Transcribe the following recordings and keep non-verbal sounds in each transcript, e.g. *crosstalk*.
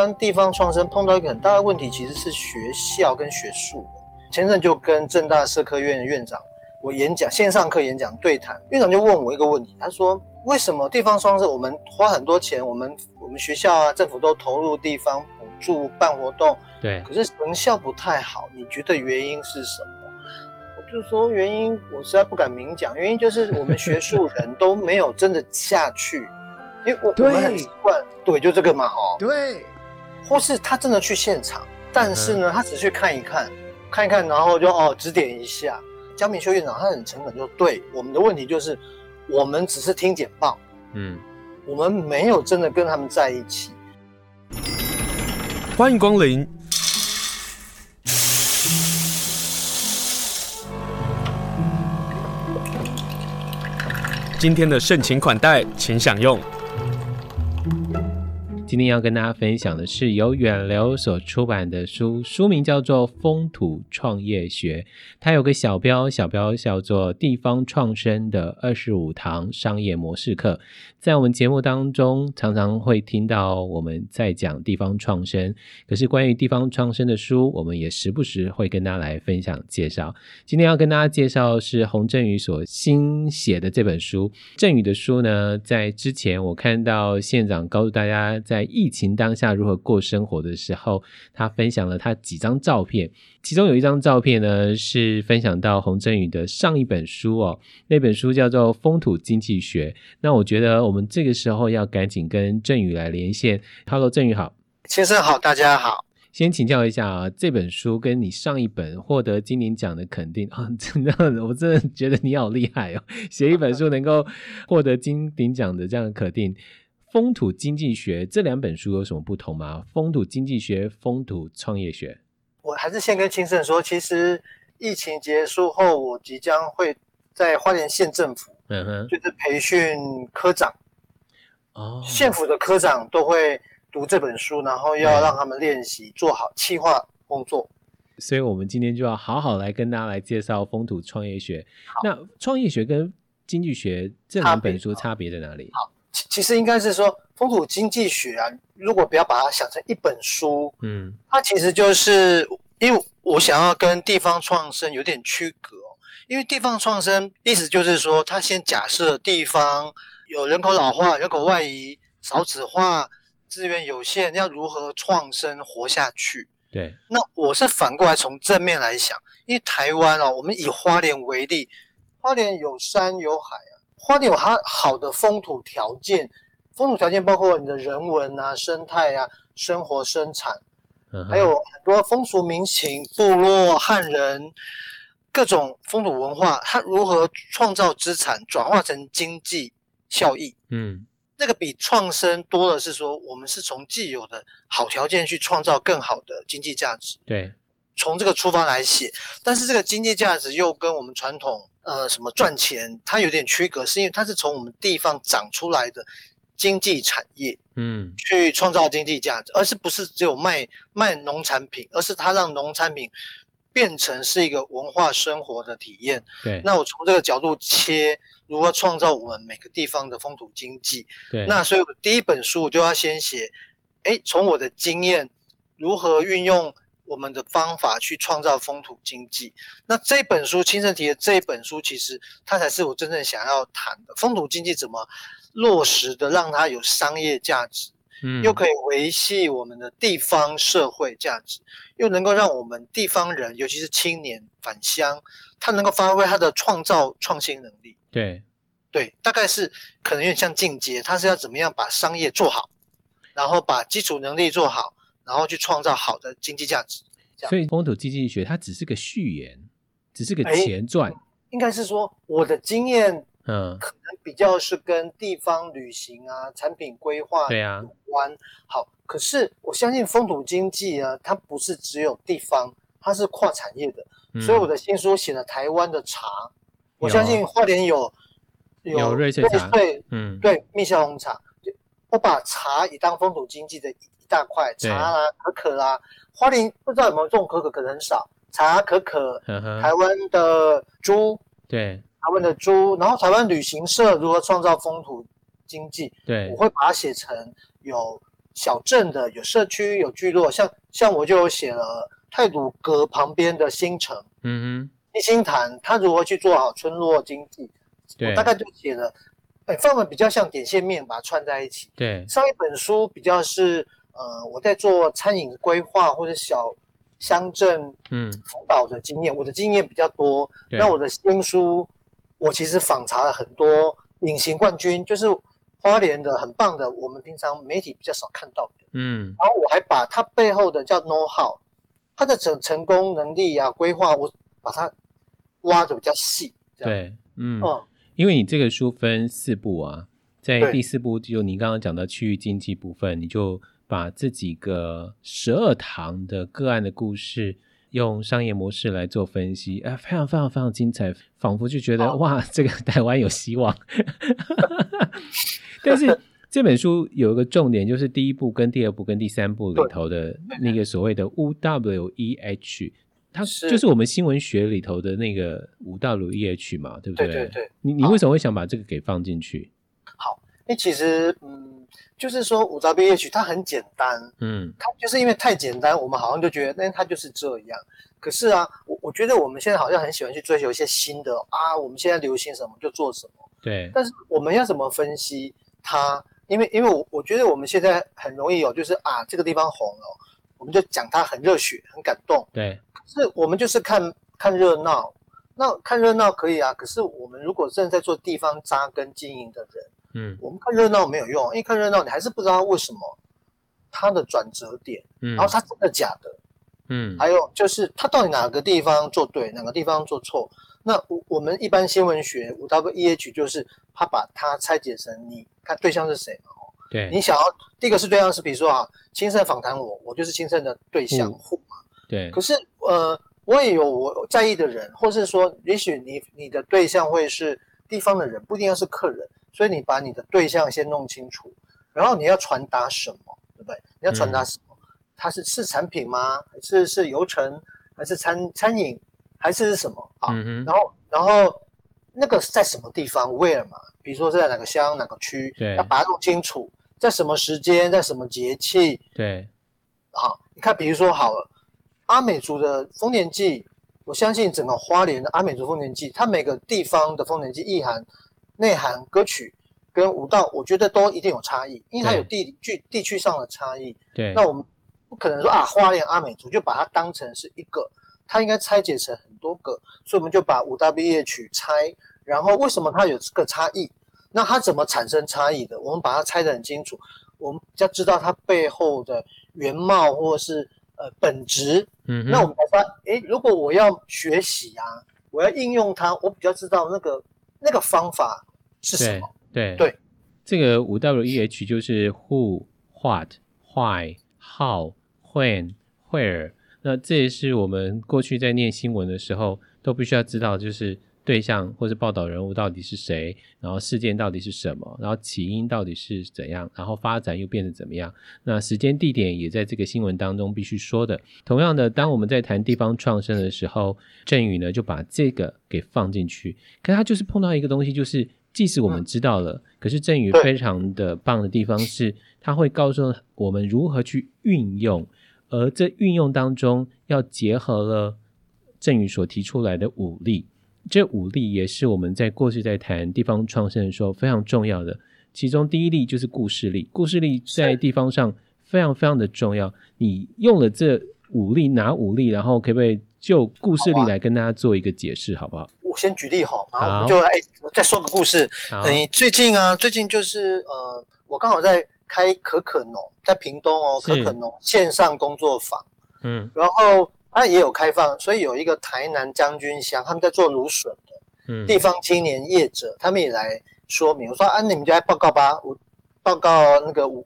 湾地方创生碰到一个很大的问题，其实是学校跟学术。前阵就跟正大社科院的院长我演讲线上课演讲对谈，院长就问我一个问题，他说：为什么地方创生我们花很多钱，我们我们学校啊政府都投入地方补助办活动，对，可是成效不太好，你觉得原因是什么？我就说原因，我实在不敢明讲，原因就是我们学术人都没有真的下去。因为我我们很习惯，对，就这个嘛，哦，对，或是他真的去现场，但是呢，他只去看一看，看一看，然后就哦指点一下。江明修院长他很诚恳，就对我们的问题就是，我们只是听简报，嗯，我们没有真的跟他们在一起。欢迎光临。今天的盛情款待，请享用。今天要跟大家分享的是由远流所出版的书，书名叫做《风土创业学》，它有个小标，小标叫做“地方创生的二十五堂商业模式课”。在我们节目当中，常常会听到我们在讲地方创生，可是关于地方创生的书，我们也时不时会跟大家来分享介绍。今天要跟大家介绍是洪振宇所新写的这本书。振宇的书呢，在之前我看到县长告诉大家在在疫情当下如何过生活的时候，他分享了他几张照片，其中有一张照片呢是分享到洪振宇的上一本书哦，那本书叫做《风土经济学》。那我觉得我们这个时候要赶紧跟振宇来连线。Hello，振宇好，先生好，大家好。先请教一下啊，这本书跟你上一本获得金鼎奖的肯定啊，真的，我真的觉得你好厉害哦，写一本书能够获得金鼎奖的这样的肯定。风土经济学这两本书有什么不同吗？风土经济学、风土创业学。我还是先跟青盛说，其实疫情结束后，我即将会在花莲县政府，嗯哼，就是培训科长。哦，县府的科长都会读这本书，然后要让他们练习做好企划工作。所以，我们今天就要好好来跟大家来介绍风土创业学。那创业学跟经济学这两本书差别在哪里？好。其其实应该是说，风土经济学啊，如果不要把它想成一本书，嗯，它其实就是因为我想要跟地方创生有点区隔，因为地方创生意思就是说，它先假设地方有人口老化、人口外移、少子化、资源有限，要如何创生活下去？对。那我是反过来从正面来想，因为台湾哦，我们以花莲为例，花莲有山有海啊。花莲有它好的风土条件，风土条件包括你的人文啊、生态啊、生活生产，嗯、还有很多风俗民情、部落汉人各种风土文化，它如何创造资产转化成经济效益？嗯，那个比创生多的是说，我们是从既有的好条件去创造更好的经济价值。对，从这个出发来写，但是这个经济价值又跟我们传统。呃，什么赚钱？它有点区隔，是因为它是从我们地方长出来的经济产业，嗯，去创造经济价值，而是不是只有卖卖农产品，而是它让农产品变成是一个文化生活的体验。对，那我从这个角度切，如何创造我们每个地方的风土经济？对，那所以我第一本书我就要先写，哎，从我的经验如何运用。我们的方法去创造风土经济，那这本书清盛提的这本书，其实它才是我真正想要谈的风土经济怎么落实的，让它有商业价值，嗯，又可以维系我们的地方社会价值，又能够让我们地方人，尤其是青年返乡，他能够发挥他的创造创新能力。对，对，大概是可能有点像进阶，他是要怎么样把商业做好，然后把基础能力做好。然后去创造好的经济价值，所以风土经济学它只是个序言，只是个前传。应该是说我的经验，嗯，可能比较是跟地方旅行啊、产品规划对啊有关。好，可是我相信风土经济啊，它不是只有地方，它是跨产业的。嗯、所以我的新书写了台湾的茶，我相信花莲有有，有瑞穗茶，对，嗯，对，蜜香红茶，我把茶也当风土经济的。大块茶啦、啊、可可啦、啊，花莲不知道有没有种可可，可能很少。茶、可可，呵呵。台湾的猪，对，台湾的猪，然后台湾旅行社如何创造风土经济？对，我会把它写成有小镇的，有社区，有聚落，像像我就有写了太鲁阁旁边的新城，嗯哼，一心潭，他如何去做好村落经济，对，我大概就写了，哎，范围比较像点线面，把它串在一起。对，上一本书比较是，呃，我在做餐饮规划或者小乡镇嗯辅导的经验，嗯、我的经验比较多。那我的新书，我其实访查了很多隐形冠军，就是。花莲的很棒的，我们平常媒体比较少看到的，嗯，然后我还把它背后的叫 know how，它的成成功能力啊、规划，我把它挖的比较细，对，嗯，嗯，因为你这个书分四部啊，在第四部就你刚刚讲的区域经济部分，你就把这几个十二堂的个案的故事用商业模式来做分析，哎，非常非常非常精彩，仿佛就觉得哇，这个台湾有希望。*laughs* 但是这本书有一个重点，就是第一部跟第二部跟第三部里头的那个所谓的 U W E H，它就是我们新闻学里头的那个 U W E H 嘛，对不对？对对对。你你为什么会想把这个给放进去？好，那其实嗯，就是说 U W E H 它很简单，嗯，它就是因为太简单，我们好像就觉得那它就是这样。可是啊，我我觉得我们现在好像很喜欢去追求一些新的啊，我们现在流行什么就做什么。对，但是我们要怎么分析它？因为，因为我我觉得我们现在很容易有，就是啊，这个地方红了，我们就讲它很热血、很感动。对，可是我们就是看看热闹，那看热闹可以啊。可是我们如果正在做地方扎根经营的人，嗯，我们看热闹没有用，因为看热闹你还是不知道为什么他的转折点，嗯，然后他真的假的，嗯，还有就是他到底哪个地方做对，哪个地方做错。那我我们一般新闻学五 W E H 就是他把它拆解成你看对象是谁嘛？哦，对，你想要第一个是对象是比如说啊，亲身访谈我，我就是亲身的对象户嘛。对。可是呃，我也有我在意的人，或是说，也许你你的对象会是地方的人，不一定要是客人，所以你把你的对象先弄清楚，然后你要传达什么，对不对？你要传达什么？嗯、它是是产品吗？还是是游程？还是餐餐饮？还是是什么啊？嗯、然后，然后那个是在什么地方？Where 嘛？比如说是在哪个乡、哪个区？对，要把它弄清楚，在什么时间，在什么节气？对，好，你看，比如说好了，阿美族的丰年祭，我相信整个花莲的阿美族丰年祭，它每个地方的丰年祭意涵、内涵、歌曲跟舞蹈，我觉得都一定有差异，因为它有地区地区上的差异。对，那我们不可能说啊，花莲阿美族就把它当成是一个。它应该拆解成很多个，所以我们就把五 W E H 拆，然后为什么它有这个差异？那它怎么产生差异的？我们把它拆得很清楚，我们要知道它背后的原貌或者是呃本质。嗯，那我们才发现，诶，如果我要学习啊，我要应用它，我比较知道那个那个方法是什么。对对，对这个五 W E H 就是 Who、What、Why、How、When、Where。那这也是我们过去在念新闻的时候都必须要知道，就是对象或是报道人物到底是谁，然后事件到底是什么，然后起因到底是怎样，然后发展又变得怎么样。那时间地点也在这个新闻当中必须说的。同样的，当我们在谈地方创生的时候，郑宇呢就把这个给放进去。可他就是碰到一个东西，就是即使我们知道了，可是震宇非常的棒的地方是，他会告诉我们如何去运用。而这运用当中，要结合了震宇所提出来的五力，这五力也是我们在过去在谈地方创生的时候非常重要的。其中第一例就是故事力，故事力在地方上非常非常的重要。你用了这五力，哪五力？然后可不可以就故事力来跟大家做一个解释，好不好？我先举例好，然后我们就哎，我再说个故事。你最近啊，最近就是呃，我刚好在。开可可农在屏东哦，可可农线上工作坊，嗯，然后它也有开放，所以有一个台南将军乡，他们在做芦笋的，嗯，地方青年业者，他们也来说明，我说啊，你们就来报告吧，我报告那个我，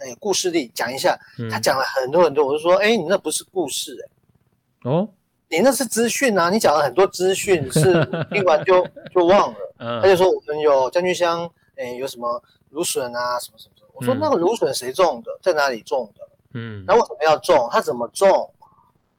哎，故事力讲一下，他讲了很多很多，我就说，哎，你那不是故事，哎，哦，你那是资讯啊，你讲了很多资讯，是 *laughs* 听完就就忘了，嗯，他就说我们有将军乡，哎，有什么芦笋啊，什么什么。我说那个芦笋谁种的，在哪里种的？嗯，那为什么要种？他怎么种？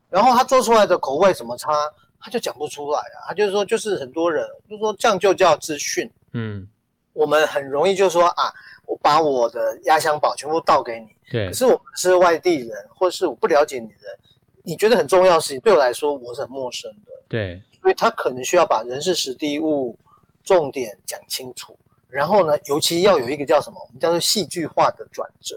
然后他做出来的口味怎么差？他就讲不出来啊。他就是说，就是很多人就说这样就叫资讯。嗯，我们很容易就说啊，我把我的压箱宝全部倒给你。对。可是我们是外地人，或是我不了解你的人，你觉得很重要的事情，对我来说我是很陌生的。对。所以他可能需要把人事时地物重点讲清楚，然后呢，尤其要有一个叫什么，我们叫做戏剧化的转折。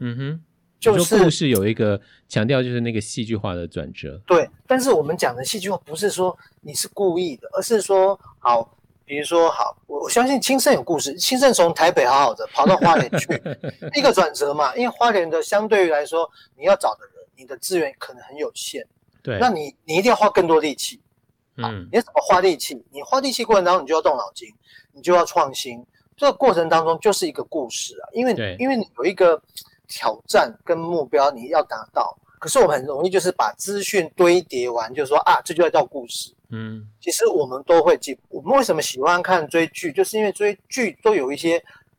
嗯哼。就是故事有一个强调，就是那个戏剧化的转折。对，但是我们讲的戏剧化不是说你是故意的，而是说好。比如说，好，我我相信青盛有故事。青盛从台北好好的跑到花莲去，*laughs* 一个转折嘛。因为花莲的相对于来说，你要找的人，你的资源可能很有限。对，那你你一定要花更多力气。嗯，你怎么花力气？你花力气过程当中，你就要动脑筋，你就要创新。这个过程当中就是一个故事啊，因为因为你有一个挑战跟目标，你要达到。可是我们很容易就是把资讯堆叠完，就是说啊，这就要叫故事。嗯，其实我们都会记。我们为什么喜欢看追剧？就是因为追剧都有一些，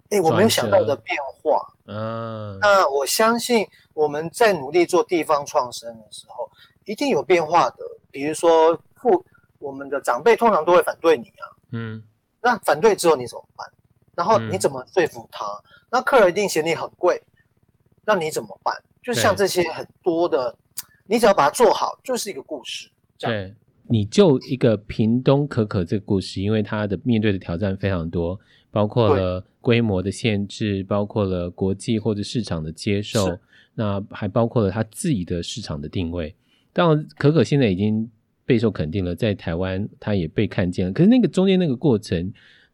哎，我没有想到的变化。嗯，那我相信我们在努力做地方创生的时候，一定有变化的。比如说，父我们的长辈通常都会反对你啊。嗯，那反对之后你怎么办？然后你怎么说服他？嗯、那客人一定嫌你很贵，那你怎么办？就像这些很多的，你只要把它做好，就是一个故事。对。你就一个屏东可可这个故事，因为它的面对的挑战非常多，包括了规模的限制，包括了国际或者市场的接受，那还包括了它自己的市场的定位。当然，可可现在已经备受肯定了，在台湾它也被看见了。可是那个中间那个过程，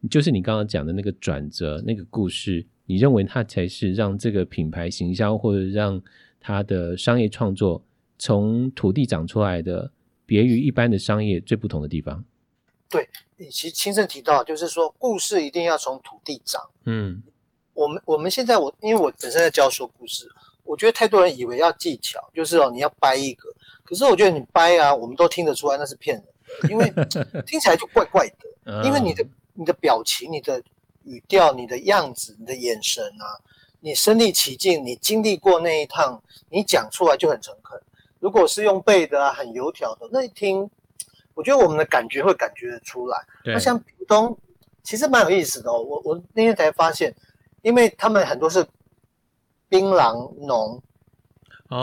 就是你刚刚讲的那个转折，那个故事，你认为它才是让这个品牌行销或者让它的商业创作从土地长出来的？别于一般的商业最不同的地方，对，你其实亲身提到，就是说故事一定要从土地长。嗯，我们我们现在我因为我本身在教说故事，我觉得太多人以为要技巧，就是哦你要掰一个，可是我觉得你掰啊，我们都听得出来那是骗人的，因为 *laughs* 听起来就怪怪的，因为你的你的表情、你的语调、你的样子、你的眼神啊，你身历其境，你经历过那一趟，你讲出来就很诚恳。如果是用背的啊，很油条的，那一听，我觉得我们的感觉会感觉得出来。那像屏东，其实蛮有意思的哦。我我那天才发现，因为他们很多是槟榔农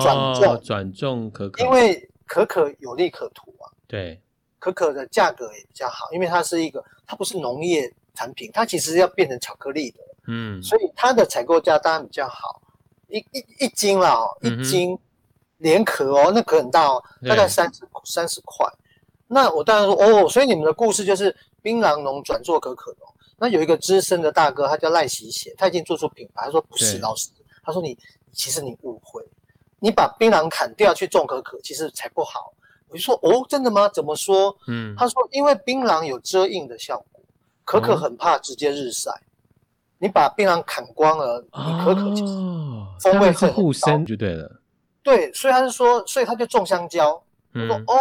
转种转种可可，因为可可有利可图啊。对，可可的价格也比较好，因为它是一个，它不是农业产品，它其实要变成巧克力的。嗯，所以它的采购价当然比较好，一一一斤啦哦，一斤。嗯连壳哦，那壳很大哦，大概三十三十块。那我当然说哦，所以你们的故事就是槟榔农转做可可农。那有一个资深的大哥，他叫赖喜贤，他已经做出品牌。他说不是老师，他说你其实你误会，你把槟榔砍掉去种可可，其实才不好。我就说哦，真的吗？怎么说？嗯，他说因为槟榔有遮荫的效果，可可很怕直接日晒。嗯、你把槟榔砍光了，你可可其实风味很护身就对了。对，所以他就说，所以他就种香蕉。他说、嗯、哦，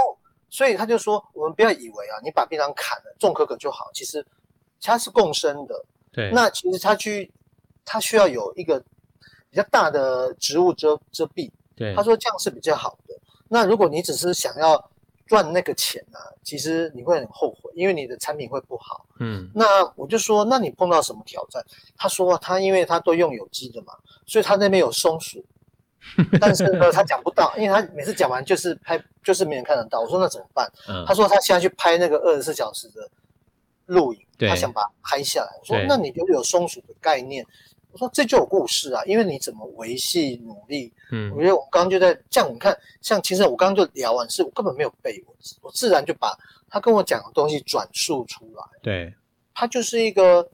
所以他就说，我们不要以为啊，你把槟榔砍了，种可可就好。其实它是共生的。对。那其实它去，它需要有一个比较大的植物遮遮蔽。对。他说这样是比较好的。那如果你只是想要赚那个钱呢、啊，其实你会很后悔，因为你的产品会不好。嗯。那我就说，那你碰到什么挑战？他说他因为他都用有机的嘛，所以他那边有松鼠。*laughs* 但是呢，他讲不到，因为他每次讲完就是拍，就是没人看得到。我说那怎么办？嗯、他说他现在去拍那个二十四小时的录影，他想把它拍下来。我说那你就有松鼠的概念。我说这就有故事啊，因为你怎么维系努力？嗯，我觉得我刚刚就在这样，你看，像其实我刚刚就聊完，是我根本没有背，我我自然就把他跟我讲的东西转述出来。对，他就是一个。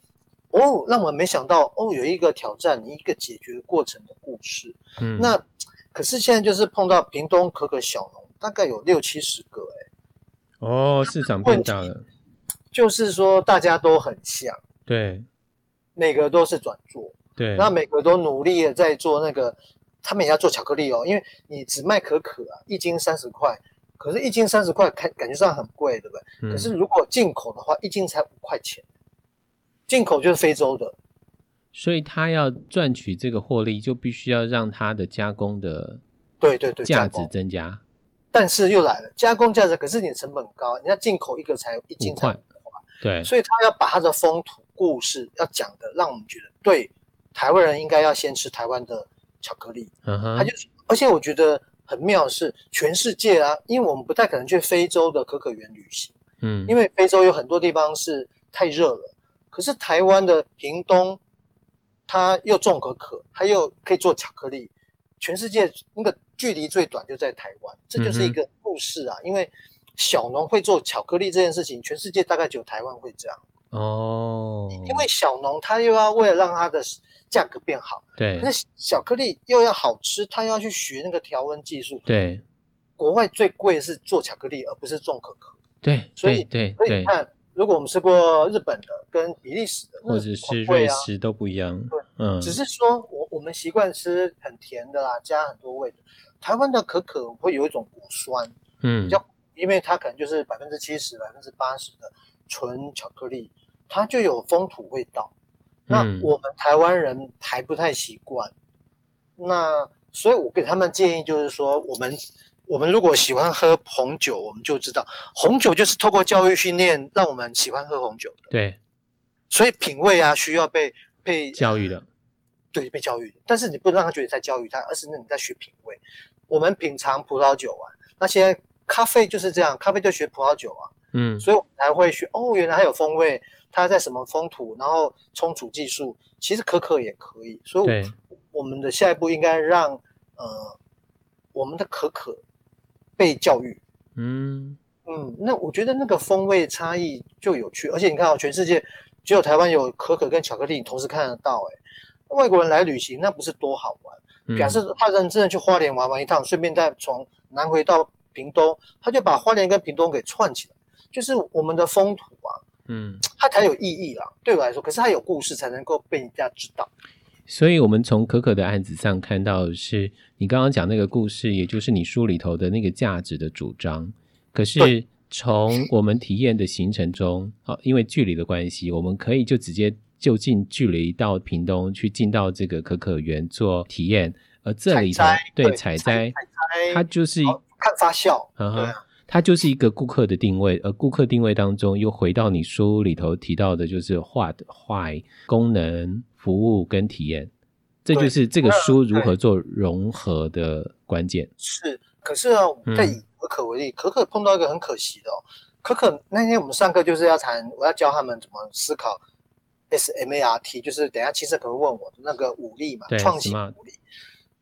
哦，让我没想到哦，有一个挑战，一个解决过程的故事。嗯，那可是现在就是碰到屏东可可小农，大概有六七十个哎。哦，市场变大了。就是说大家都很像，对，每个都是转做，对，那每个都努力的在做那个，他们也要做巧克力哦，因为你只卖可可啊，一斤三十块，可是一斤三十块，看感觉上很贵，对不对？嗯，可是如果进口的话，一斤才五块钱。进口就是非洲的，所以他要赚取这个获利，就必须要让他的加工的对对对价值增加。但是又来了，加工价值可是你的成本高，人家进口一个才一斤才五块，对，所以他要把他的风土故事要讲的，让我们觉得对台湾人应该要先吃台湾的巧克力。嗯哼，他就是，而且我觉得很妙的是，全世界啊，因为我们不太可能去非洲的可可园旅行，嗯，因为非洲有很多地方是太热了。可是台湾的屏东，它又种可可，它又可以做巧克力，全世界那个距离最短就在台湾，这就是一个故事啊。嗯、因为小农会做巧克力这件事情，全世界大概只有台湾会这样。哦，因为小农他又要为了让他的价格变好，对，那巧克力又要好吃，他又要去学那个调温技术。对，国外最贵是做巧克力，而不是种可可。对，所以对，所以你看。如果我们吃过日本的跟比利时的，或者是瑞士都不一样。对，嗯，只是说我我们习惯吃很甜的啦，加很多味的。台湾的可可会有一种果酸，嗯，比较，因为它可能就是百分之七十、百分之八十的纯巧克力，它就有风土味道。那我们台湾人还不太习惯，那所以我给他们建议就是说，我们。我们如果喜欢喝红酒，我们就知道红酒就是透过教育训练让我们喜欢喝红酒的。对，所以品味啊需要被被教育的，对，被教育的。但是你不能让他觉得在教育他，而是那你在学品味。我们品尝葡萄酒啊，那些咖啡就是这样，咖啡就学葡萄酒啊。嗯，所以我们才会学哦，原来还有风味，它在什么风土，然后冲煮技术，其实可可也可以。所以对，我们的下一步应该让呃我们的可可。被教育，嗯嗯，那我觉得那个风味差异就有趣，而且你看哦，全世界只有台湾有可可跟巧克力，你同时看得到，诶，外国人来旅行那不是多好玩？表示他认真的去花莲玩玩一趟，顺便再从南回到屏东，他就把花莲跟屏东给串起来，就是我们的风土啊，嗯，它才有意义啦，对我来说，可是它有故事才能够被人家知道。所以，我们从可可的案子上看到的是你刚刚讲那个故事，也就是你书里头的那个价值的主张。可是，从我们体验的行程中，啊，*laughs* 因为距离的关系，我们可以就直接就近距离到屏东去进到这个可可园做体验，而这里头对采摘，它就是一看发酵，嗯哼，它就是一个顾客的定位，而顾客定位当中又回到你书里头提到的，就是 what why 功能。服务跟体验，这就是这个书如何做融合的关键。是，可是啊，再以可可为例，嗯，可可碰到一个很可惜的哦。可可那天我们上课就是要谈，我要教他们怎么思考 SMART，就是等一下其实可能会问我那个武力嘛，创新武力。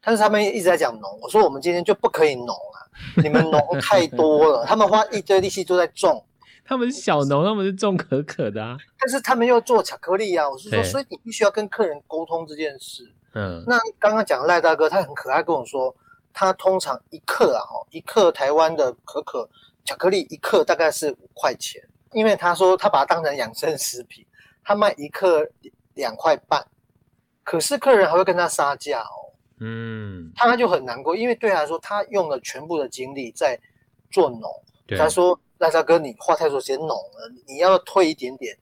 但是他们一直在讲农，我说我们今天就不可以农啊，*laughs* 你们农太多了，他们花一堆力气都在种。他们是小农，他们是种可可的啊，但是他们又做巧克力啊。我是说，所以你必须要跟客人沟通这件事。嗯，那刚刚讲赖大哥，他很可爱，跟我说，他通常一克啊，哦，一克台湾的可可巧克力一克大概是五块钱，因为他说他把它当成养生食品，他卖一克两块半，可是客人还会跟他杀价哦。嗯，他就很难过，因为对他来说，他用了全部的精力在做农，他说。赖大哥，你花太多时间农了，你要退一点点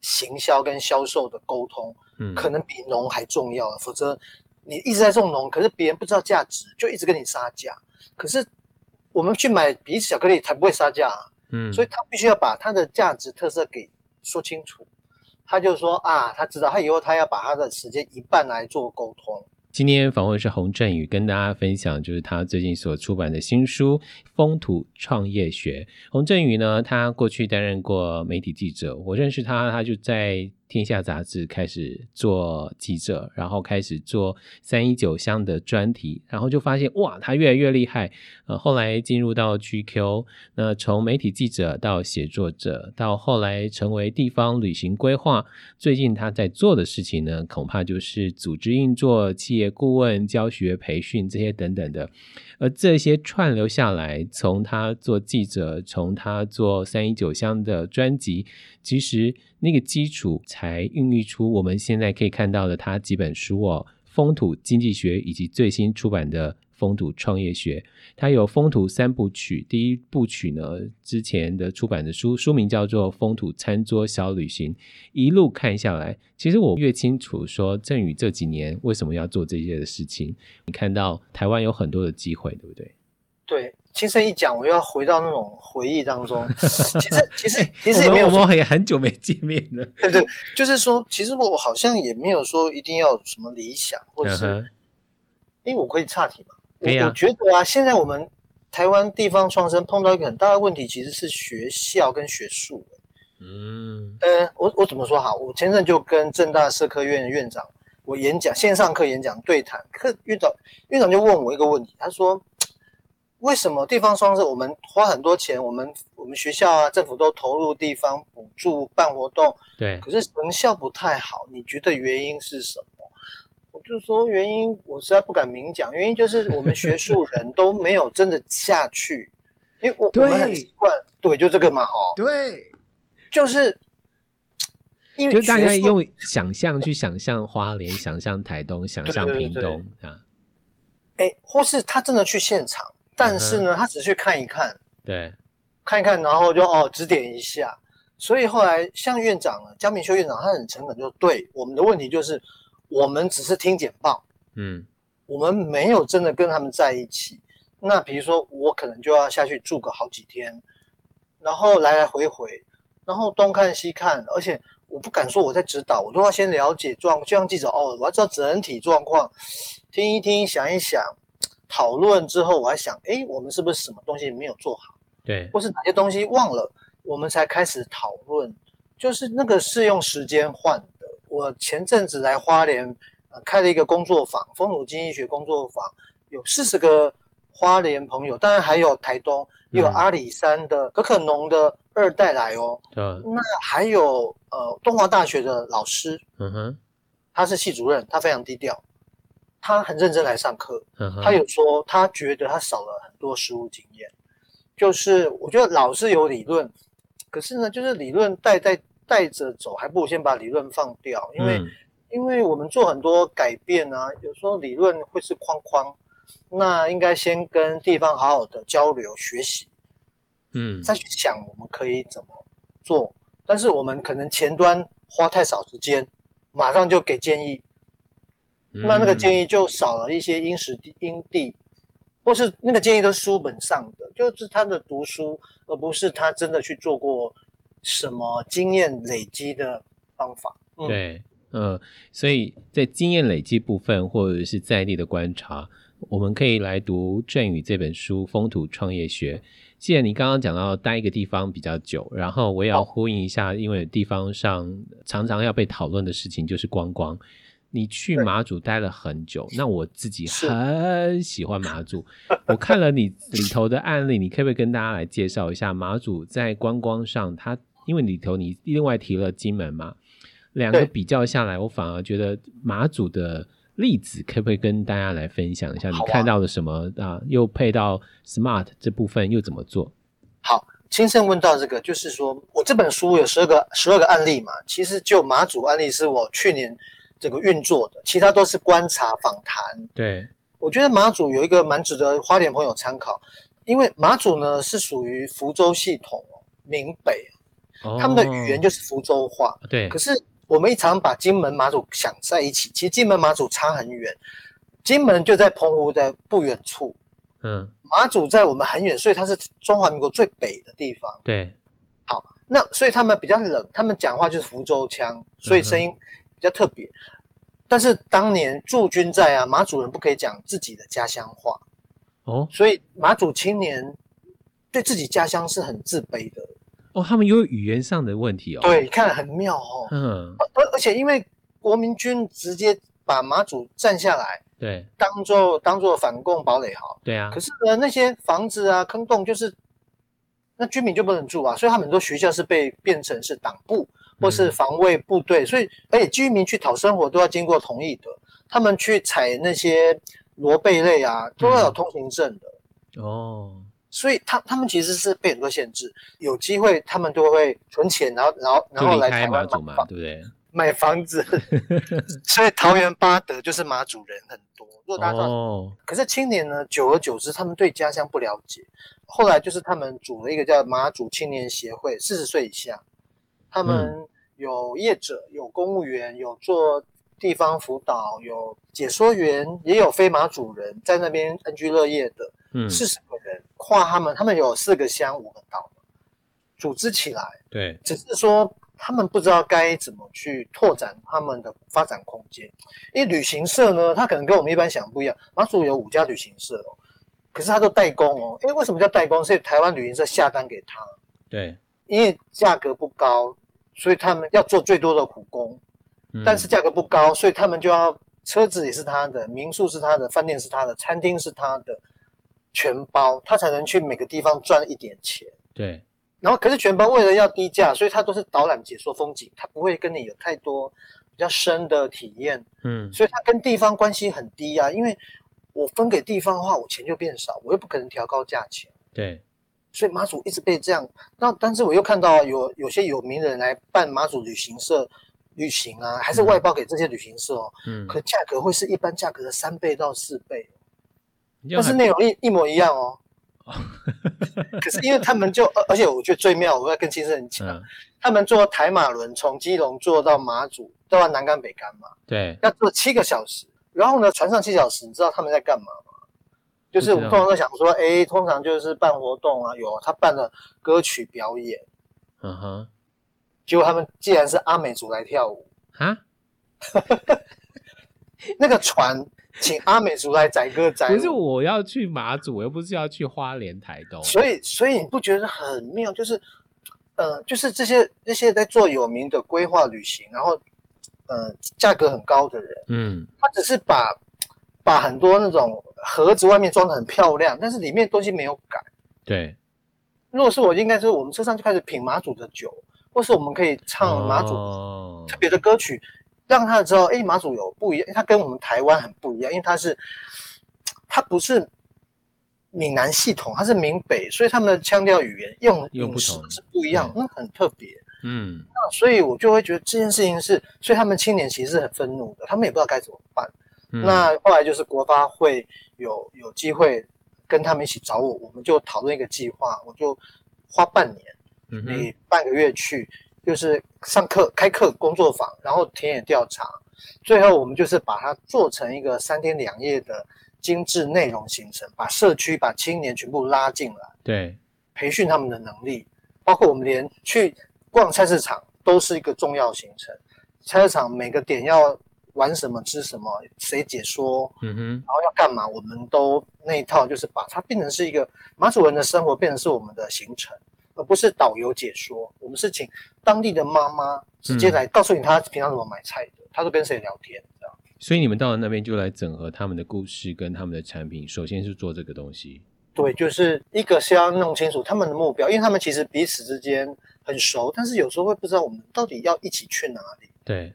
行销跟销售的沟通，嗯，可能比农还重要。否则你一直在种农，可是别人不知道价值，就一直跟你杀价。可是我们去买比利时巧克力才不会杀价，啊嗯，所以他必须要把他的价值特色给说清楚。他就说啊，他知道，他以后他要把他的时间一半来做沟通。今天访问是洪振宇，跟大家分享就是他最近所出版的新书《风土创业学》。洪振宇呢，他过去担任过媒体记者，我认识他，他就在。天下杂志开始做记者，然后开始做三一九乡的专题，然后就发现哇，他越来越厉害。呃，后来进入到 GQ，那从媒体记者到写作者，到后来成为地方旅行规划。最近他在做的事情呢，恐怕就是组织运作、企业顾问、教学培训这些等等的。而这些串流下来，从他做记者，从他做三一九乡的专辑，其实那个基础才孕育出我们现在可以看到的他几本书哦，《风土经济学》以及最新出版的。风土创业学，它有风土三部曲。第一部曲呢，之前的出版的书书名叫做《风土餐桌小旅行》。一路看下来，其实我越清楚说，震宇这几年为什么要做这些的事情。你看到台湾有很多的机会，对不对？对，亲身一讲，我又要回到那种回忆当中。*laughs* 其实其实其实也没有，我们也很久没见面了。*laughs* 对对，就是说，其实我好像也没有说一定要什么理想，或者是，因为、uh. 我可以岔题嘛。我觉得啊，现在我们台湾地方创生碰到一个很大的问题，其实是学校跟学术。嗯，呃，我我怎么说好？我前阵就跟正大社科院的院长，我演讲线上课演讲对谈，课院长院长就问我一个问题，他说：为什么地方创生我们花很多钱，我们我们学校啊政府都投入地方补助办活动，对，可是成效不太好，你觉得原因是什么？我就说原因，我实在不敢明讲，原因就是我们学术人都没有真的下去，因为我我们很习惯，对，就这个嘛，哈，对。就是，因为就大家用想象去想象花莲，想象台东，想象屏东啊。哎，或是他真的去现场，但是呢，他只去看一看，对，看一看，然后就哦指点一下。所以后来像院长了，江明修院长，他很诚恳，就对我们的问题就是，我们只是听简报，嗯，我们没有真的跟他们在一起。那比如说，我可能就要下去住个好几天，然后来来回回。然后东看西看，而且我不敢说我在指导，我都要先了解状况，就像记者哦，我要知道整体状况，听一听，想一想，讨论之后，我还想，哎，我们是不是什么东西没有做好？对，或是哪些东西忘了，我们才开始讨论，就是那个是用时间换的。我前阵子来花莲，呃，开了一个工作坊，风土经济学工作坊，有四十个花莲朋友，当然还有台东，也有阿里山的可可农的。二代来哦，嗯、那还有呃，东华大学的老师，嗯哼，他是系主任，他非常低调，他很认真来上课，嗯，他有说他觉得他少了很多实务经验，就是我觉得老师有理论，可是呢，就是理论带带带着走，还不如先把理论放掉，因为、嗯、因为我们做很多改变啊，有时候理论会是框框，那应该先跟地方好好的交流学习。嗯，再去想我们可以怎么做，但是我们可能前端花太少时间，马上就给建议，嗯、那那个建议就少了一些因时因地，或是那个建议都是书本上的，就是他的读书，而不是他真的去做过什么经验累积的方法。嗯、对，嗯、呃，所以在经验累积部分或者是在地的观察，我们可以来读郑宇这本书《风土创业学》。既然你刚刚讲到待一个地方比较久，然后我也要呼应一下，因为地方上常常要被讨论的事情就是观光。你去马祖待了很久，那我自己很喜欢马祖。我看了你里头的案例，你可不可以跟大家来介绍一下马祖在观光上？它因为里头你另外提了金门嘛，两个比较下来，我反而觉得马祖的。例子可不可以跟大家来分享一下？你看到了什么啊，啊？又配到 SMART 这部分又怎么做？好，亲身问到这个，就是说我这本书有十二个十二个案例嘛，其实就马祖案例是我去年这个运作的，其他都是观察访谈。对，我觉得马祖有一个蛮值得花莲朋友参考，因为马祖呢是属于福州系统，闽北，哦、他们的语言就是福州话。对，可是。我们一常把金门马祖想在一起，其实金门马祖差很远，金门就在澎湖的不远处，嗯，马祖在我们很远，所以它是中华民国最北的地方。对，好，那所以他们比较冷，他们讲话就是福州腔，所以声音比较特别。但是当年驻军在啊，马祖人不可以讲自己的家乡话，哦，所以马祖青年对自己家乡是很自卑的。哦，他们有语言上的问题哦。对，看很妙哦。嗯，而而且因为国民军直接把马祖占下来，对，当做当做反共堡垒哈。对啊。可是呢，那些房子啊、坑洞，就是那居民就不能住啊，所以他们很多学校是被变成是党部或是防卫部队，嗯、所以而且居民去讨生活都要经过同意的，他们去采那些螺贝类啊，都要有通行证的。嗯、哦。所以他他们其实是被很多限制，有机会他们都会存钱，然后然后然后来台湾买房，对不对？买房子，*laughs* 所以桃园八德就是马祖人很多。如果大家知道，哦、可是青年呢，久而久之，他们对家乡不了解。后来就是他们组了一个叫马祖青年协会，四十岁以下，他们有业者，有公务员，有做地方辅导，有解说员，也有飞马主人在那边安居乐业的，嗯，四十个人？跨他们，他们有四个乡五个岛，组织起来，对，只是说他们不知道该怎么去拓展他们的发展空间，因为旅行社呢，他可能跟我们一般想不一样，马祖有五家旅行社哦，可是他都代工哦，因为为什么叫代工？是台湾旅行社下单给他，对，因为价格不高，所以他们要做最多的苦工。但是价格不高，所以他们就要车子也是他的，民宿是他的，饭店是他的，餐厅是他的，全包，他才能去每个地方赚一点钱。对。然后可是全包为了要低价，所以他都是导览解说风景，他不会跟你有太多比较深的体验。嗯。所以他跟地方关系很低啊，因为我分给地方的话，我钱就变少，我又不可能调高价钱。对。所以马祖一直被这样，那但是我又看到有有些有名人来办马祖旅行社。旅行啊，还是外包给这些旅行社哦。嗯，可价格会是一般价格的三倍到四倍，但是内容一一模一样哦。*laughs* 可是因为他们就，而且我觉得最妙，我要跟亲生人讲，嗯、他们坐台马轮从基隆坐到马祖，都要南干北干嘛。对，要坐七个小时。然后呢，船上七小时，你知道他们在干嘛吗？就是我们通常都想说，哎，通常就是办活动啊，有他办了歌曲表演。嗯哼。结果他们既然是阿美族来跳舞啊，蛤 *laughs* 那个船请阿美族来载歌载舞。可是我要去马祖，我又不是要去花莲、台东。所以，所以你不觉得很妙？就是，呃，就是这些这些在做有名的规划旅行，然后，呃，价格很高的人，嗯，他只是把把很多那种盒子外面装的很漂亮，但是里面东西没有改。对，如果是我，应该是我们车上就开始品马祖的酒。或是我们可以唱马祖特别的歌曲，oh. 让他知道，哎，马祖有不一样，他跟我们台湾很不一样，因为他是，他不是闽南系统，他是闽北，所以他们的腔调语言用饮食是不一样，那很特别。嗯，那所以我就会觉得这件事情是，所以他们青年其实是很愤怒的，他们也不知道该怎么办。嗯、那后来就是国发会有有机会跟他们一起找我，我们就讨论一个计划，我就花半年。你半个月去，就是上课、开课、工作坊，然后田野调查，最后我们就是把它做成一个三天两夜的精致内容行程，把社区、把青年全部拉进来，对，培训他们的能力，包括我们连去逛菜市场都是一个重要行程。菜市场每个点要玩什么、吃什么、谁解说，嗯哼，然后要干嘛，我们都那一套就是把它变成是一个马祖人的生活，变成是我们的行程。而不是导游解说，我们是请当地的妈妈直接来告诉你她平常怎么买菜的，她都跟谁聊天这样。所以你们到了那边就来整合他们的故事跟他们的产品，首先是做这个东西。对，就是一个是要弄清楚他们的目标，因为他们其实彼此之间很熟，但是有时候会不知道我们到底要一起去哪里。对，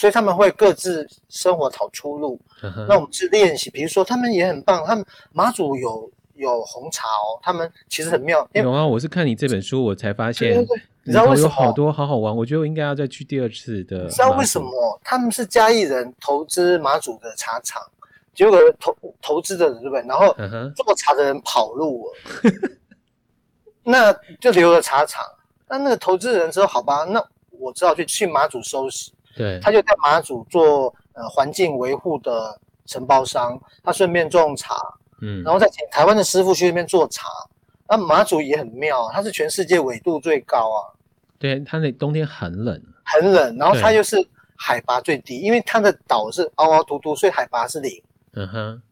所以他们会各自生活找出路。那我们是练习，比如说他们也很棒，他们马祖有。有红茶哦，他们其实很妙。有啊，我是看你这本书，我才发现，你知道为什么有好多好好玩？我觉得我应该要再去第二次的。你知道为什么？他们是嘉义人投资马祖的茶厂，结果投投资的人对不对？然后做茶的人跑路了，*laughs* 那就留了茶厂。那那个投资人说：“好吧，那我只好去去马祖收拾。”对，他就在马祖做呃环境维护的承包商，他顺便种茶。嗯，然后再请台湾的师傅去那边做茶。那马祖也很妙，它是全世界纬度最高啊。对，它那冬天很冷，很冷。然后它又是海拔最低，因为它的岛是凹凹凸凸，所以海拔是零。嗯哼。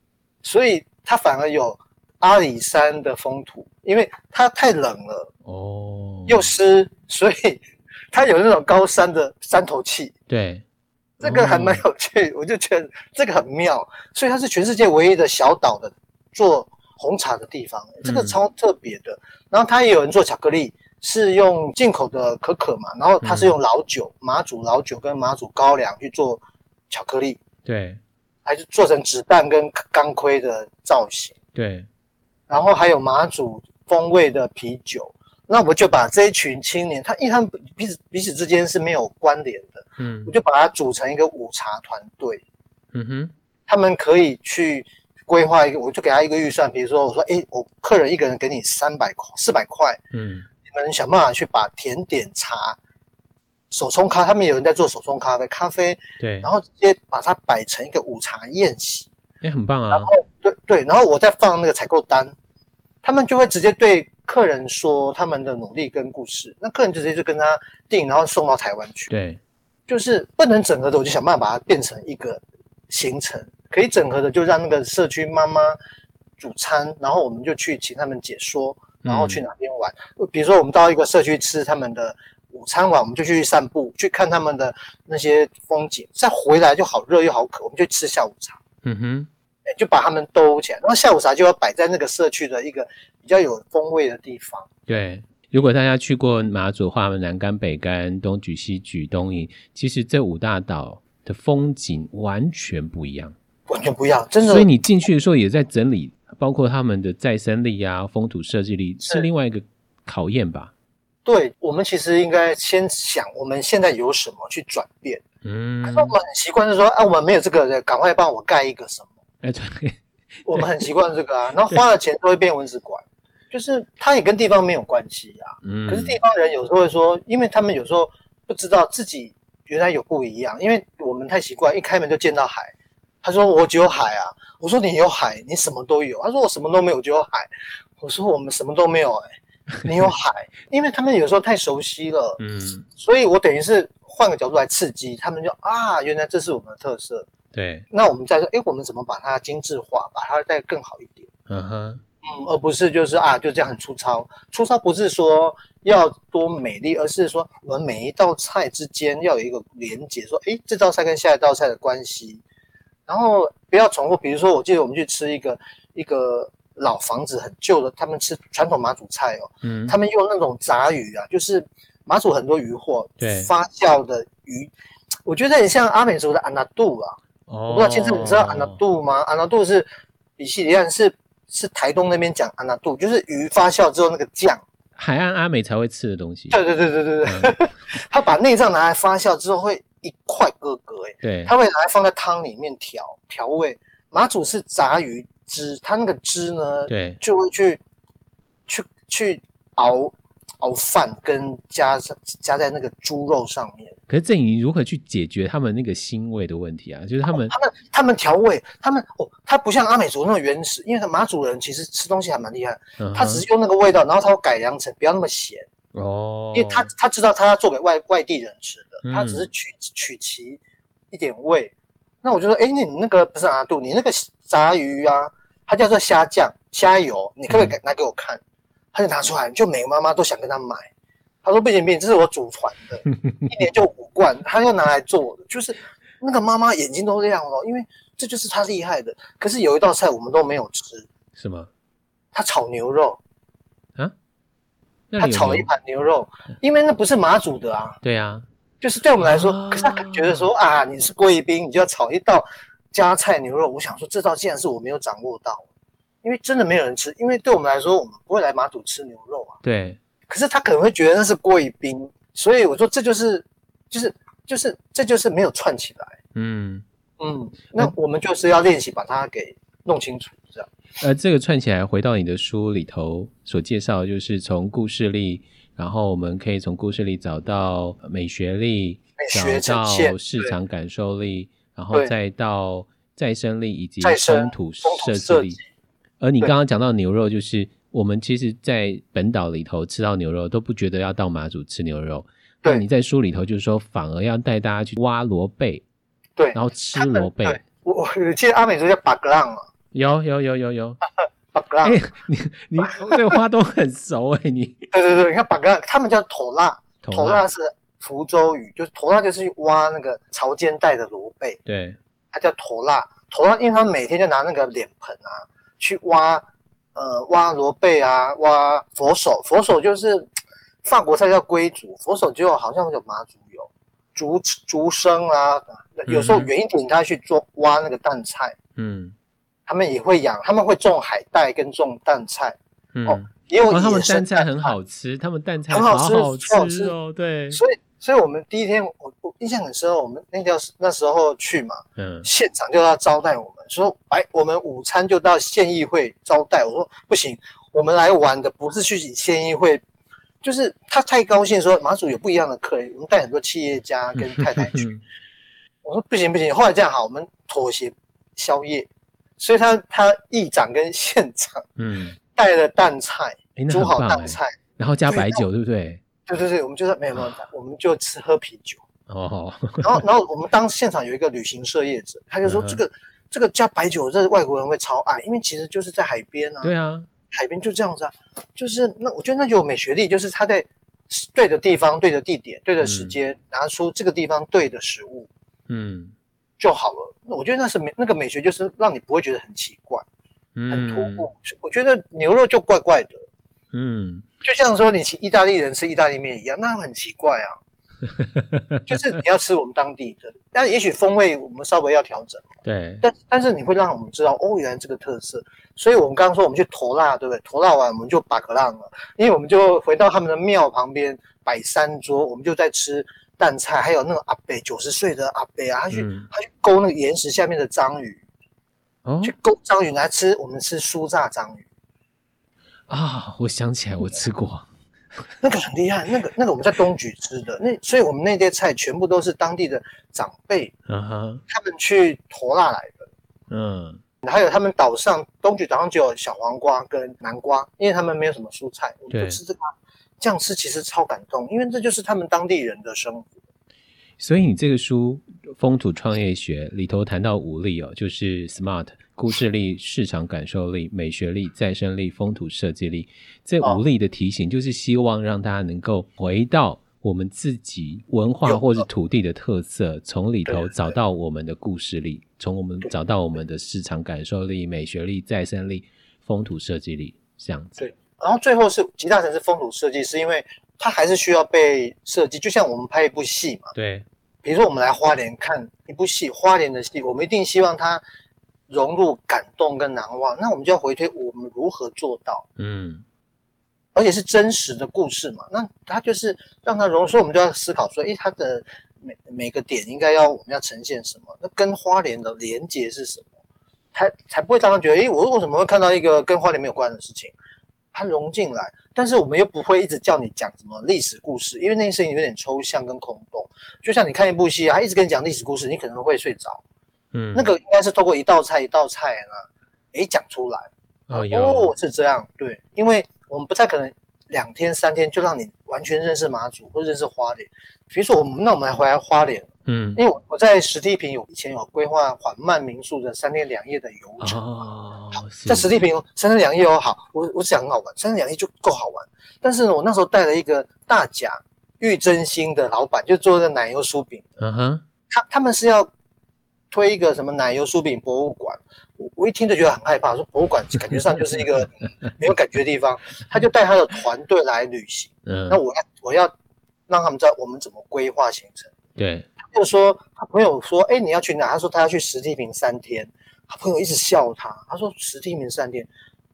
所以它反而有阿里山的风土，因为它太冷了哦，又湿，所以它有那种高山的山头气。对。这个还蛮有趣，我就觉得这个很妙。所以它是全世界唯一的小岛的。做红茶的地方，这个超特别的。嗯、然后它也有人做巧克力，是用进口的可可嘛，然后它是用老酒、嗯、马祖老酒跟马祖高粱去做巧克力，对，还是做成子弹跟钢盔的造型，对。然后还有马祖风味的啤酒，那我就把这一群青年，他因为他们彼此彼此之间是没有关联的，嗯，我就把它组成一个午茶团队，嗯哼，他们可以去。规划一个，我就给他一个预算，比如说我说，哎，我客人一个人给你三百块、四百块，嗯，你们想办法去把甜点茶手冲咖，他们有人在做手冲咖啡，咖啡，对，然后直接把它摆成一个午茶宴席，哎，很棒啊。然后对对，然后我再放那个采购单，他们就会直接对客人说他们的努力跟故事，那客人直接就跟他订，然后送到台湾去。对，就是不能整合的，我就想办法把它变成一个行程，可以整合的就让那个社区妈妈煮餐，然后我们就去请他们解说，然后去哪边玩。嗯、比如说我们到一个社区吃他们的。午餐馆，我们就去散步，去看他们的那些风景。再回来就好热又好渴，我们就吃下午茶。嗯哼，就把他们兜起来。然后下午茶就要摆在那个社区的一个比较有风味的地方。对，如果大家去过马祖的话，南竿、北竿、东莒、西莒、东引，其实这五大岛的风景完全不一样，完全不一样，真的。所以你进去的时候也在整理，包括他们的再生力啊、风土设计力，是另外一个考验吧。对，我们其实应该先想我们现在有什么去转变。嗯，可是我们很习惯是说，啊，我们没有这个，赶快帮我盖一个什么。哎，对，我们很习惯这个啊，*laughs* 然后花了钱都会变蚊子馆，就是它也跟地方没有关系啊。嗯，可是地方人有时候会说，因为他们有时候不知道自己原来有不一样，因为我们太习惯一开门就见到海。他说我只有海啊，我说你有海，你什么都有。他说我什么都没有，只有海。我说我们什么都没有，哎。你有海，因为他们有时候太熟悉了，嗯，所以我等于是换个角度来刺激他们就，就啊，原来这是我们的特色，对。那我们再说，哎，我们怎么把它精致化，把它再更好一点？嗯哼，嗯，而不是就是啊，就这样很粗糙。粗糙不是说要多美丽，而是说我们每一道菜之间要有一个连结，说，哎，这道菜跟下一道菜的关系，然后不要重复。比如说，我记得我们去吃一个一个。老房子很旧的，他们吃传统马祖菜哦，嗯，他们用那种杂鱼啊，就是马祖很多鱼货，对，发酵的鱼，我觉得很像阿美族的安纳杜啊，哦，我不知道其实你知道安纳杜吗？安纳杜是比西里岸是是台东那边讲安纳杜，就是鱼发酵之后那个酱，海岸阿美才会吃的东西，对对对对对对，嗯、*laughs* 他把内脏拿来发酵之后会一块哥哥哎，对，他会拿来放在汤里面调调味，马祖是炸鱼。汁，它那个汁呢，对，就会去去去熬熬饭，跟加上加在那个猪肉上面。可是这你如何去解决他们那个腥味的问题啊？就是他们、哦、他们他们调味，他们哦，他不像阿美族那么原始，因为他马祖人其实吃东西还蛮厉害，嗯、他只是用那个味道，然后他会改良成不要那么咸哦，因为他他知道他要做给外外地人吃的，他只是取、嗯、取其一点味。那我就说，哎，你那个不是阿杜，你那个炸鱼啊。它叫做虾酱、虾油，你可不可以拿给我看？嗯、他就拿出来，就每个妈妈都想跟他买。他说不行不行，这是我祖传的，*laughs* 一年就五罐，他要拿来做的，就是那个妈妈眼睛都亮了，因为这就是他厉害的。可是有一道菜我们都没有吃，什么？他炒牛肉啊？他炒了一盘牛肉，因为那不是马煮的啊。对啊，就是对我们来说，啊、可是他觉得说啊，你是贵宾，你就要炒一道。加菜牛肉，我想说这道竟然是我没有掌握到，因为真的没有人吃。因为对我们来说，我们不会来马祖吃牛肉啊。对。可是他可能会觉得那是贵宾，所以我说这就是，就是，就是，这就是没有串起来。嗯嗯，那我们就是要练习把它给弄清楚，这样。呃，这个串起来，回到你的书里头所介绍，就是从故事力，然后我们可以从故事里找到美学力，找到市场感受力。然后再到再生力以及风土设计力，而你刚刚讲到牛肉，就是我们其实，在本岛里头吃到牛肉都不觉得要到马祖吃牛肉。对，你在书里头就是说，反而要带大家去挖螺贝，对，然后吃螺贝。我我记得阿美族叫巴格朗啊，有有有有有，巴 *laughs* 格朗。哎，你你对花都很熟哎，你。*laughs* 对对对，你看巴格朗，他们叫头辣，头辣是。福州语就是头辣，就是去挖那个潮间带的螺贝。对，它叫头辣。头辣，因为他们每天就拿那个脸盆啊去挖，呃，挖螺贝啊，挖佛手。佛手就是法国菜叫龟足，佛手就好像有麻竹有竹竹笙啊。有时候远一点，他去做挖那个淡菜。嗯，他们也会养，他们会种海带跟种淡菜。嗯，哦，也有。他们淡菜很好吃，他们淡菜很好吃，好吃哦。对，所以。所以我们第一天，我我印象很深，我们那条那时候去嘛，嗯，现场就要招待我们，说，哎，我们午餐就到县议会招待。我说不行，我们来玩的不是去县议会，就是他太高兴说马祖有不一样的客人，我们带很多企业家跟太太去。我说不行不行，后来这样好，我们妥协宵夜，所以他他议长跟县长嗯带了淡菜，煮好淡菜，然后加白酒，对不对？对对对，我们就说没有没有，我们就吃喝啤酒哦。然后然后我们当现场有一个旅行社业者，他就说这个这个加白酒，这外国人会超爱，因为其实就是在海边啊。对啊，海边就这样子啊，就是那我觉得那就有美学力，就是他在对的地方、对的地点、对的时间拿出这个地方对的食物，嗯，就好了。那我觉得那是美那个美学，就是让你不会觉得很奇怪，很突兀。我觉得牛肉就怪怪的。嗯，就像说你请意大利人吃意大利面一样，那很奇怪啊。*laughs* 就是你要吃我们当地的，但也许风味我们稍微要调整。对，但但是你会让我们知道哦，原来这个特色。所以我们刚刚说我们去投辣，对不对？投辣完我们就把格浪了，因为我们就回到他们的庙旁边摆三桌，我们就在吃淡菜，还有那个阿伯九十岁的阿伯啊，他去、嗯、他去勾那个岩石下面的章鱼，哦，去勾章鱼来吃，我们吃酥炸章鱼。啊，我想起来，我吃过，*laughs* 那个很厉害，那个那个我们在东莒吃的，那所以我们那些菜全部都是当地的长辈，嗯哼，他们去驮那来的，嗯，还有他们岛上东莒岛上只有小黄瓜跟南瓜，因为他们没有什么蔬菜，我们就吃这个，这样吃其实超感动，因为这就是他们当地人的生活。所以你这个书《风土创业学》里头谈到五力哦，就是 SMART。故事力、市场感受力、美学力、再生力、风土设计力，这五力的提醒，就是希望让大家能够回到我们自己文化或是土地的特色，从里头找到我们的故事力，从我们找到我们的市场感受力、美学力、再生力、风土设计力，这样子。对，然后最后是集大城市风土设计，是因为它还是需要被设计，就像我们拍一部戏嘛。对，比如说我们来花莲看一部戏，花莲的戏，我们一定希望它。融入感动跟难忘，那我们就要回推我们如何做到，嗯，而且是真实的故事嘛，那它就是让它融入，所以我们就要思考说，诶，它的每每个点应该要我们要呈现什么？那跟花莲的连接是什么？才才不会让人觉得，诶，我为什么会看到一个跟花莲没有关的事情？它融进来，但是我们又不会一直叫你讲什么历史故事，因为那件事情有点抽象跟空洞。就像你看一部戏啊，他一直跟你讲历史故事，你可能会睡着。嗯，那个应该是透过一道菜一道菜呢，诶，讲出来哦，哦，是这样，对，因为我们不太可能两天三天就让你完全认识马祖或认识花莲。比如说我们，那我们来回来花莲，嗯，因为我我在实地坪有以前有规划缓慢民宿的三天两夜的游程哦，好，在实地坪三天两夜哦，好，我我想很好玩，三天两夜就够好玩。但是呢，我那时候带了一个大甲玉珍心的老板，就做那个奶油酥饼，嗯哼，他他们是要。推一个什么奶油酥饼博物馆，我我一听就觉得很害怕，说博物馆感觉上就是一个没有感觉的地方。他就带他的团队来旅行，嗯，那我要我要让他们知道我们怎么规划行程。对，他就说他朋友说，哎，你要去哪？他说他要去石梯坪三天，他朋友一直笑他，他说石梯坪三天，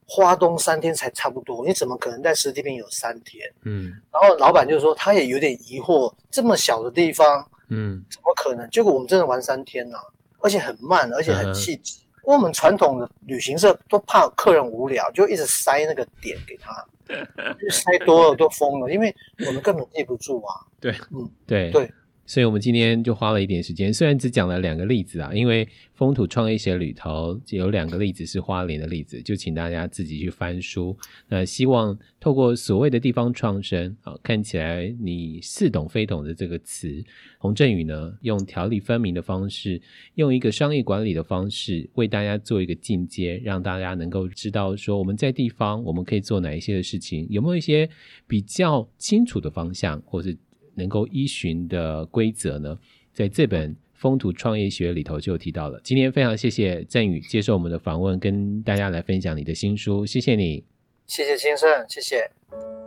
花东三天才差不多，你怎么可能在石梯坪有三天？嗯，然后老板就说他也有点疑惑，这么小的地方，嗯，怎么可能？结果我们真的玩三天呢、啊。而且很慢，而且很细致。因为我们传统的旅行社都怕客人无聊，就一直塞那个点给他，*laughs* 就塞多了都疯了，因为我们根本记不住啊。对，嗯，对对。所以，我们今天就花了一点时间，虽然只讲了两个例子啊，因为风土创业学里头有两个例子是花莲的例子，就请大家自己去翻书。那希望透过所谓的地方创生啊，看起来你似懂非懂的这个词，洪振宇呢，用条理分明的方式，用一个商业管理的方式，为大家做一个进阶，让大家能够知道说我们在地方我们可以做哪一些的事情，有没有一些比较清楚的方向，或是。能够依循的规则呢，在这本《风土创业学》里头就提到了。今天非常谢谢赞宇接受我们的访问，跟大家来分享你的新书，谢谢你，谢谢先生，谢谢。